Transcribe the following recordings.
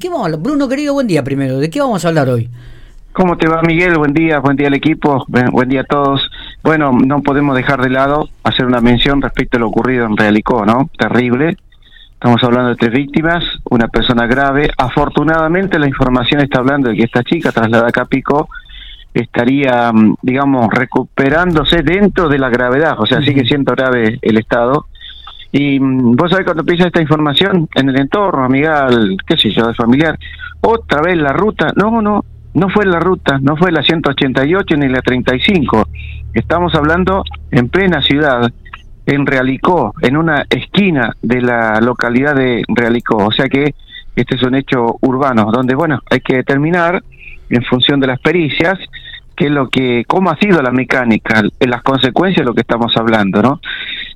¿Qué vamos a hablar? Bruno, querido, buen día primero. ¿De qué vamos a hablar hoy? ¿Cómo te va, Miguel? Buen día, buen día al equipo, buen día a todos. Bueno, no podemos dejar de lado hacer una mención respecto a lo ocurrido en Realicó, ¿no? Terrible. Estamos hablando de tres víctimas, una persona grave. Afortunadamente la información está hablando de que esta chica trasladada a Capico estaría, mm, digamos, recuperándose dentro de la gravedad, o sea, sigue siendo grave el estado. Y mm, vos sabés cuando empieza esta información en el entorno, amigal, qué sé yo, de familiar, otra vez la ruta, no, no, no fue la ruta, no fue la 188 ni la 35, estamos hablando en plena ciudad, en Realicó, en una esquina de la localidad de Realicó, o sea que este es un hecho urbano, donde, bueno, hay que determinar en función de las pericias qué es lo que, cómo ha sido la mecánica, las consecuencias de lo que estamos hablando, ¿no?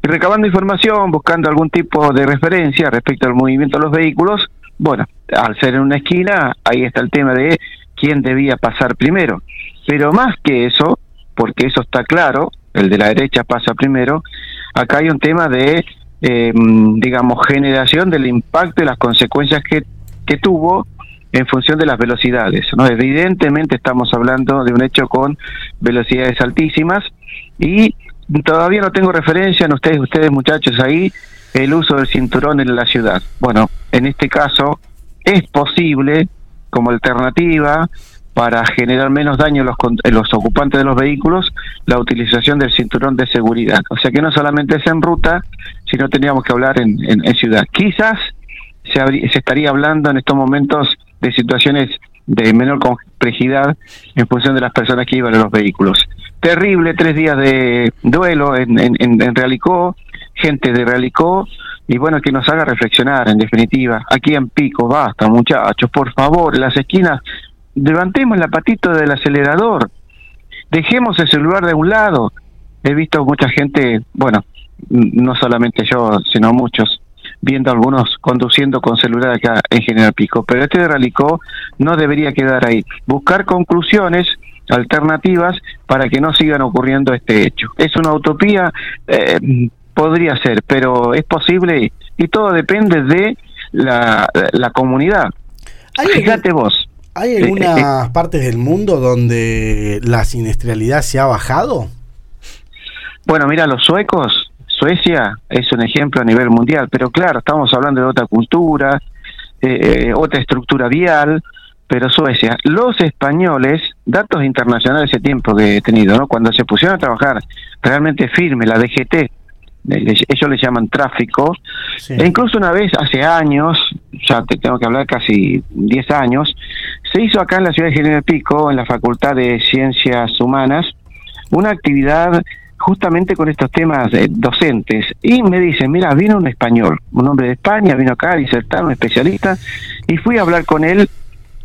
Recabando información, buscando algún tipo de referencia respecto al movimiento de los vehículos, bueno, al ser en una esquina, ahí está el tema de quién debía pasar primero. Pero más que eso, porque eso está claro, el de la derecha pasa primero, acá hay un tema de, eh, digamos, generación del impacto y las consecuencias que, que tuvo en función de las velocidades. ¿no? Evidentemente estamos hablando de un hecho con velocidades altísimas y todavía no tengo referencia en ustedes, ustedes muchachos ahí, el uso del cinturón en la ciudad. Bueno, en este caso es posible como alternativa para generar menos daño a los, los ocupantes de los vehículos la utilización del cinturón de seguridad. O sea que no solamente es en ruta, sino teníamos que hablar en, en, ciudad. Quizás se, se estaría hablando en estos momentos de situaciones de menor complejidad en función de las personas que iban en los vehículos. Terrible, tres días de duelo en, en, Realicó, gente de Realicó, y bueno, que nos haga reflexionar, en definitiva. Aquí en Pico, basta, muchachos, por favor, las esquinas, levantemos la patita del acelerador, dejemos el celular de un lado. He visto mucha gente, bueno, no solamente yo, sino muchos, viendo algunos conduciendo con celular acá en General Pico. Pero este de Ralicó no debería quedar ahí. Buscar conclusiones alternativas para que no sigan ocurriendo este hecho. Es una utopía, eh, podría ser, pero es posible y todo depende de la, la comunidad. Fíjate vos. ¿Hay algunas eh, eh, partes del mundo donde la siniestralidad se ha bajado? Bueno, mira, los suecos Suecia es un ejemplo a nivel mundial, pero claro, estamos hablando de otra cultura, eh, eh, otra estructura vial, pero Suecia, los españoles, datos internacionales ese tiempo que he tenido, ¿no? cuando se pusieron a trabajar realmente firme, la DGT, ellos le llaman tráfico, e incluso una vez hace años, ya te tengo que hablar casi 10 años, se hizo acá en la ciudad de General Pico, en la Facultad de Ciencias Humanas, una actividad justamente con estos temas eh, docentes. Y me dicen, mira, vino un español, un hombre de España, vino acá a disertar, un especialista, y fui a hablar con él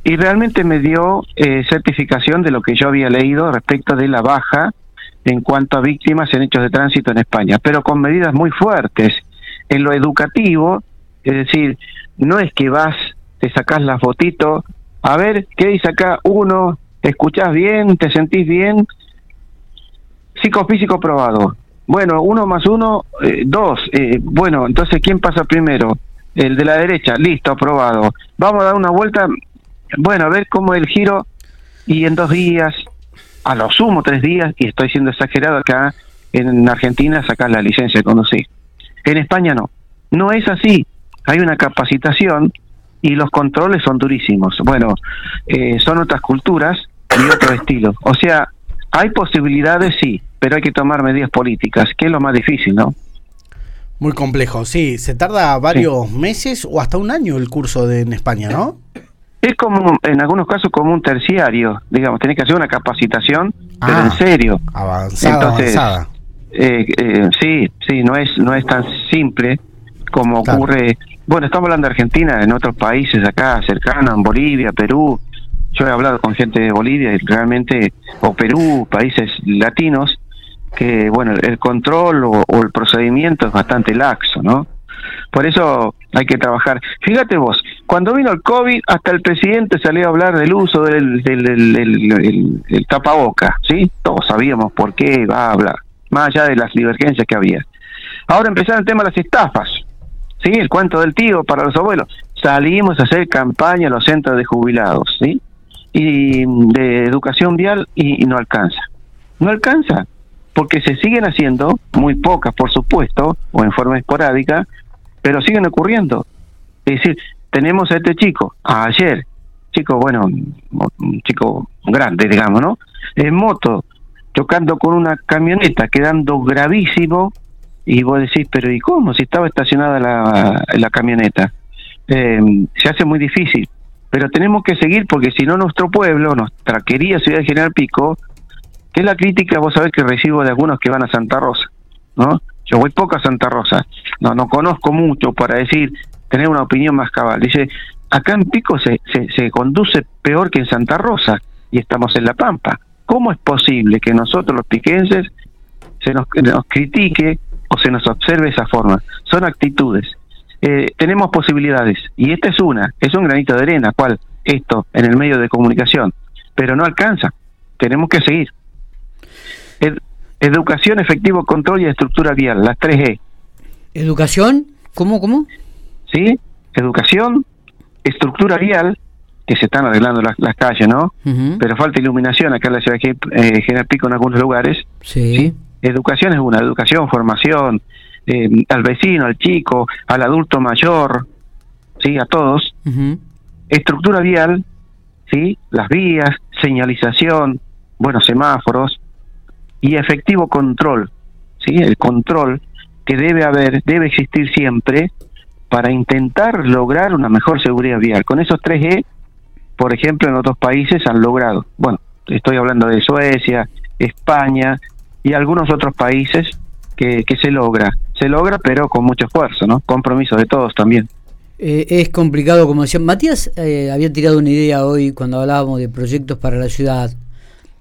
y realmente me dio eh, certificación de lo que yo había leído respecto de la baja en cuanto a víctimas en hechos de tránsito en España, pero con medidas muy fuertes. En lo educativo, es decir, no es que vas, te sacás la fotito, a ver, ¿qué dice acá? Uno, ¿te escuchás bien? ¿Te sentís bien? Psicofísico probado. Bueno, uno más uno, eh, dos. Eh, bueno, entonces, ¿quién pasa primero? El de la derecha, listo, aprobado. Vamos a dar una vuelta, bueno, a ver cómo el giro, y en dos días, a lo sumo tres días, y estoy siendo exagerado acá, en Argentina sacar la licencia de conducir. En España no. No es así. Hay una capacitación y los controles son durísimos. Bueno, eh, son otras culturas y otro estilo. O sea, hay posibilidades, sí, pero hay que tomar medidas políticas, que es lo más difícil, ¿no? Muy complejo, sí. Se tarda varios meses o hasta un año el curso de, en España, ¿no? Es como, en algunos casos, como un terciario, digamos, tenés que hacer una capacitación, pero en ah, serio. Avanzada, avanzada. Eh, eh, sí, sí, no es, no es tan simple como ocurre. Bueno, estamos hablando de Argentina, en otros países acá cercanos, en Bolivia, Perú. Yo he hablado con gente de Bolivia y realmente, o Perú, países latinos, que bueno, el control o, el procedimiento es bastante laxo, ¿no? Por eso hay que trabajar. Fíjate vos, cuando vino el COVID, hasta el presidente salió a hablar del uso del, del, tapaboca, ¿sí? Todos sabíamos por qué va a hablar, más allá de las divergencias que había. Ahora empezaron el tema de las estafas, ¿sí? El cuento del tío para los abuelos. salimos a hacer campaña en los centros de jubilados, ¿sí? Y de educación vial y, y no alcanza. No alcanza, porque se siguen haciendo, muy pocas por supuesto, o en forma esporádica, pero siguen ocurriendo. Es decir, tenemos a este chico, ayer, chico, bueno, un chico grande, digamos, ¿no? En moto, chocando con una camioneta, quedando gravísimo, y vos decís, pero ¿y cómo? Si estaba estacionada la, la camioneta. Eh, se hace muy difícil, pero tenemos que seguir porque si no nuestro pueblo, nuestra querida ciudad de General Pico, que es la crítica, vos sabés que recibo de algunos que van a Santa Rosa, ¿no? Yo voy poco a Santa Rosa, no, no conozco mucho para decir, tener una opinión más cabal. Dice, acá en Pico se, se, conduce peor que en Santa Rosa y estamos en La Pampa. ¿Cómo es posible que nosotros los piquenses se nos, nos critique o se nos observe esa forma? Son actitudes. Eh, tenemos posibilidades y esta es una, es un granito de arena, cual esto en el medio de comunicación, pero no alcanza. Tenemos que seguir. Ed, educación, efectivo control y estructura vial, las tres E. ¿Educación? ¿Cómo, cómo? ¿Sí? Educación, estructura vial, que se están arreglando las, las calles, ¿no? Uh -huh. Pero falta iluminación acá en la ciudad de eh, General Pico en algunos lugares. Sí. ¿sí? Educación es una, educación, formación, eh, al vecino, al chico, al adulto mayor, ¿sí? A todos. Uh -huh. Estructura vial, ¿sí? Las vías, señalización, buenos semáforos y efectivo control, ¿sí? El control que debe haber, debe existir siempre para intentar lograr una mejor seguridad vial. Con esos tres E, por ejemplo, en otros países han logrado. Bueno, estoy hablando de Suecia, España y algunos otros países que, que se logra. Se logra, pero con mucho esfuerzo, ¿no? Compromiso de todos también. Eh, es complicado, como decía. Matías eh, había tirado una idea hoy cuando hablábamos de proyectos para la ciudad.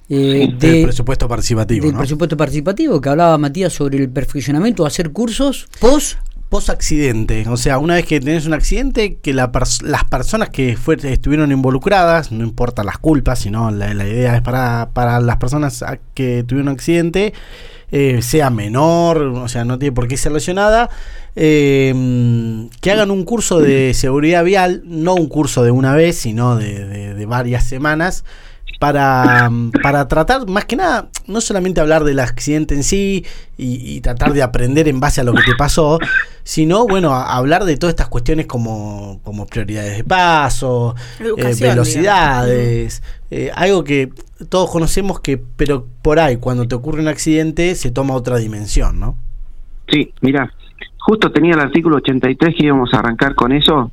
Eh, de, del presupuesto participativo. Del ¿no? presupuesto participativo, que hablaba Matías sobre el perfeccionamiento, hacer cursos post post accidente, o sea, una vez que tenés un accidente, que la pers las personas que fue, estuvieron involucradas, no importa las culpas, sino la, la idea es para, para las personas que tuvieron un accidente, eh, sea menor, o sea, no tiene por qué ser lesionada, eh, que hagan un curso de seguridad vial, no un curso de una vez, sino de, de, de varias semanas, para, para tratar, más que nada, no solamente hablar del accidente en sí y, y, tratar de aprender en base a lo que te pasó, sino, bueno, a, hablar de todas estas cuestiones como, como prioridades de paso, eh, velocidades, eh, algo que todos conocemos que, pero por ahí, cuando te ocurre un accidente, se toma otra dimensión, ¿no? Sí, mira, justo tenía el artículo 83 que íbamos a arrancar con eso,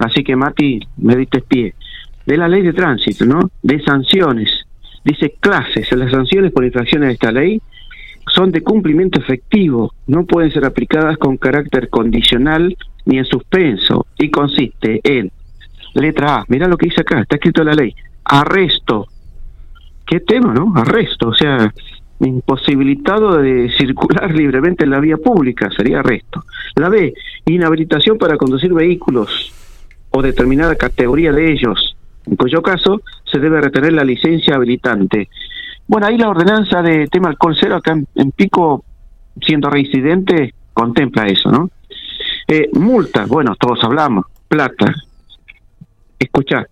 así que Mati, me diste pie de la ley de tránsito, ¿no? De sanciones. Dice clases, las sanciones por infracciones de esta ley son de cumplimiento efectivo, no pueden ser aplicadas con carácter condicional ni en suspenso y consiste en letra A, mira lo que dice acá, está escrito en la ley, arresto. ¿Qué tema, no? Arresto, o sea, imposibilitado de circular libremente en la vía pública, sería arresto. La B, inhabilitación para conducir vehículos o determinada categoría de ellos, en cuyo caso se debe retener la licencia habilitante. Bueno, ahí la ordenanza de tema alcohol cero acá en, Pico, siendo reincidente, contempla eso, ¿no? Eh, multa, bueno, todos hablamos, plata. Escuchar,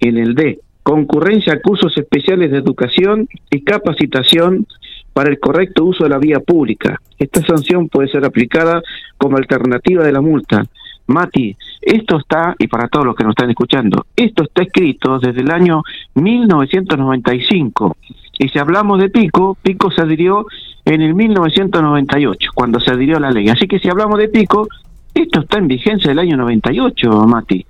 en el D, concurrencia a cursos especiales de educación y capacitación para el correcto uso de la vía pública. Esta sanción puede ser aplicada como alternativa de la multa. Mati, esto está, y para todos los que nos están escuchando, esto está escrito desde el año 1995. Y si hablamos de Pico, Pico se adhirió en el 1998, cuando se adhirió la ley. Así que si hablamos de Pico, esto está en vigencia del año 98, Mati.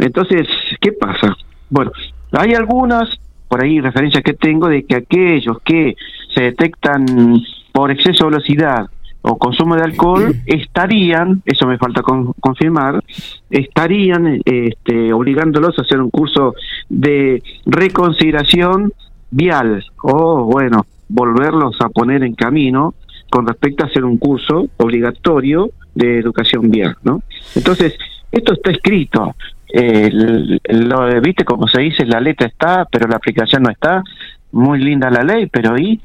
Entonces, ¿qué pasa? Bueno, hay algunas, por ahí referencias que tengo, de que aquellos que se detectan por exceso de velocidad o consumo de alcohol estarían, eso me falta con, confirmar, estarían este, obligándolos a hacer un curso de reconsideración vial o, bueno, volverlos a poner en camino con respecto a hacer un curso obligatorio de educación vial, ¿no? Entonces, esto está escrito, eh, lo viste como se dice, la letra está, pero la aplicación no está, muy linda la ley, pero ¿y?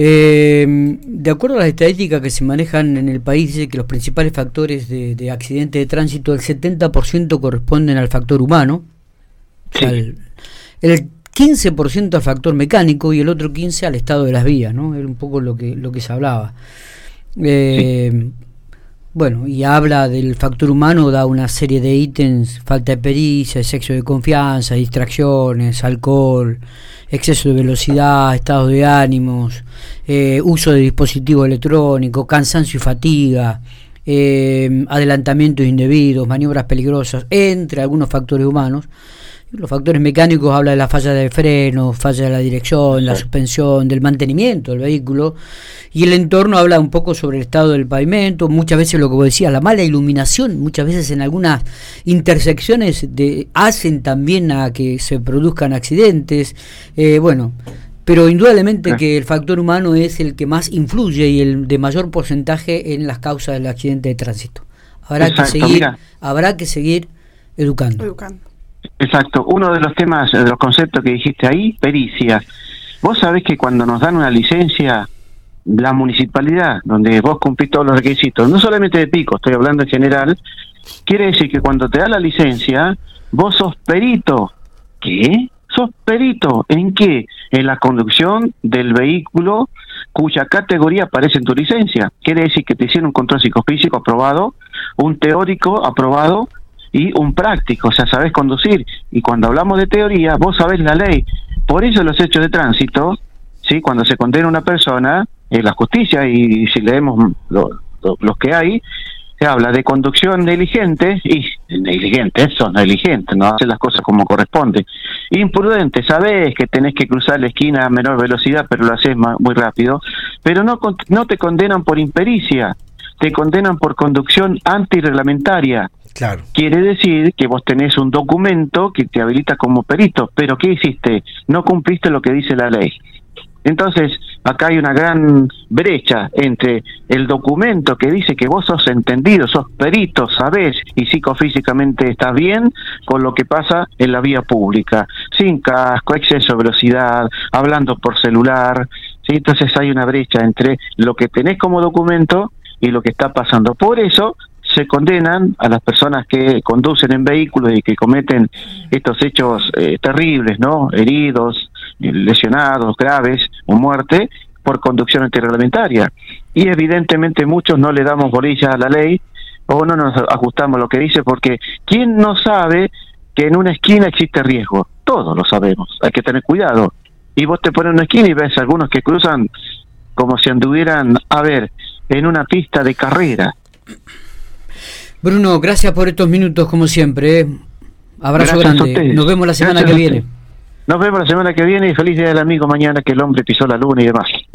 Eh, de acuerdo a las estadísticas que se manejan en el país, dice que los principales factores de, de accidente de tránsito, el 70% corresponden al factor humano, el 15% al factor mecánico y el otro 15% al estado de las vías, ¿no? Era un poco lo que, lo que se hablaba. Eh, bueno, y habla del factor humano, da una serie de ítems, falta de pericia, sexo de confianza, distracciones, alcohol, exceso de velocidad, estado de ánimos, eh, uso de dispositivos electrónicos, cansancio y fatiga, eh, adelantamientos indebidos, maniobras peligrosas, entre algunos factores humanos. Los factores mecánicos habla de la falla de freno, falla de la dirección, la suspensión, del mantenimiento del vehículo. Y el entorno habla un poco sobre el estado del pavimento, muchas veces lo que vos decías, la mala iluminación, muchas veces en algunas intersecciones de, hacen también a que se produzcan accidentes. Eh, bueno, pero indudablemente que el factor humano es el que más influye y el de mayor porcentaje en las causas del accidente de tránsito. Habrá que seguir, habrá que seguir educando. educando. Exacto. Uno de los temas, de los conceptos que dijiste ahí, pericia. Vos sabés que cuando nos dan una licencia, la municipalidad, donde vos cumplís todos los requisitos, no solamente de pico, estoy hablando en general, quiere decir que cuando te da la licencia, vos sos perito. ¿Qué? ¿Sos perito? ¿En qué? En la conducción del vehículo cuya categoría aparece en tu licencia. Quiere decir que te hicieron un control psicofísico aprobado, un teórico aprobado y un práctico, o sea, sabes conducir. Y cuando hablamos de teoría, vos sabés la ley. Por eso los hechos de tránsito, ¿sí? cuando se condena una persona, en la justicia, y si leemos los que hay, se habla de conducción negligente, y negligente, eso, negligente, no hace las cosas como corresponde. Imprudente, sabés que tenés que cruzar la esquina a menor velocidad, pero lo haces muy rápido, pero no, no te condenan por impericia, te condenan por conducción antirreglamentaria. Quiere decir que vos tenés un documento que te habilita como perito, pero ¿qué hiciste? No cumpliste lo que dice la ley. Entonces, acá hay una gran brecha entre el documento que dice que vos sos entendido, sos perito, sabés y psicofísicamente estás bien con lo que pasa en la vía pública, sin casco, exceso de velocidad, hablando por celular. ¿sí? Entonces hay una brecha entre lo que tenés como documento y lo que está pasando. Por eso se condenan a las personas que conducen en vehículos y que cometen estos hechos eh, terribles, ¿no? Heridos, lesionados, graves o muerte por conducción antirreglamentaria. Y evidentemente muchos no le damos bolilla a la ley o no nos ajustamos a lo que dice porque ¿quién no sabe que en una esquina existe riesgo? Todos lo sabemos, hay que tener cuidado. Y vos te pones en una esquina y ves algunos que cruzan como si anduvieran, a ver, en una pista de carrera. Bruno, gracias por estos minutos como siempre. ¿eh? Abrazo grande. Nos vemos la semana que viene. Nos vemos la semana que viene y feliz día del amigo mañana que el hombre pisó la luna y demás.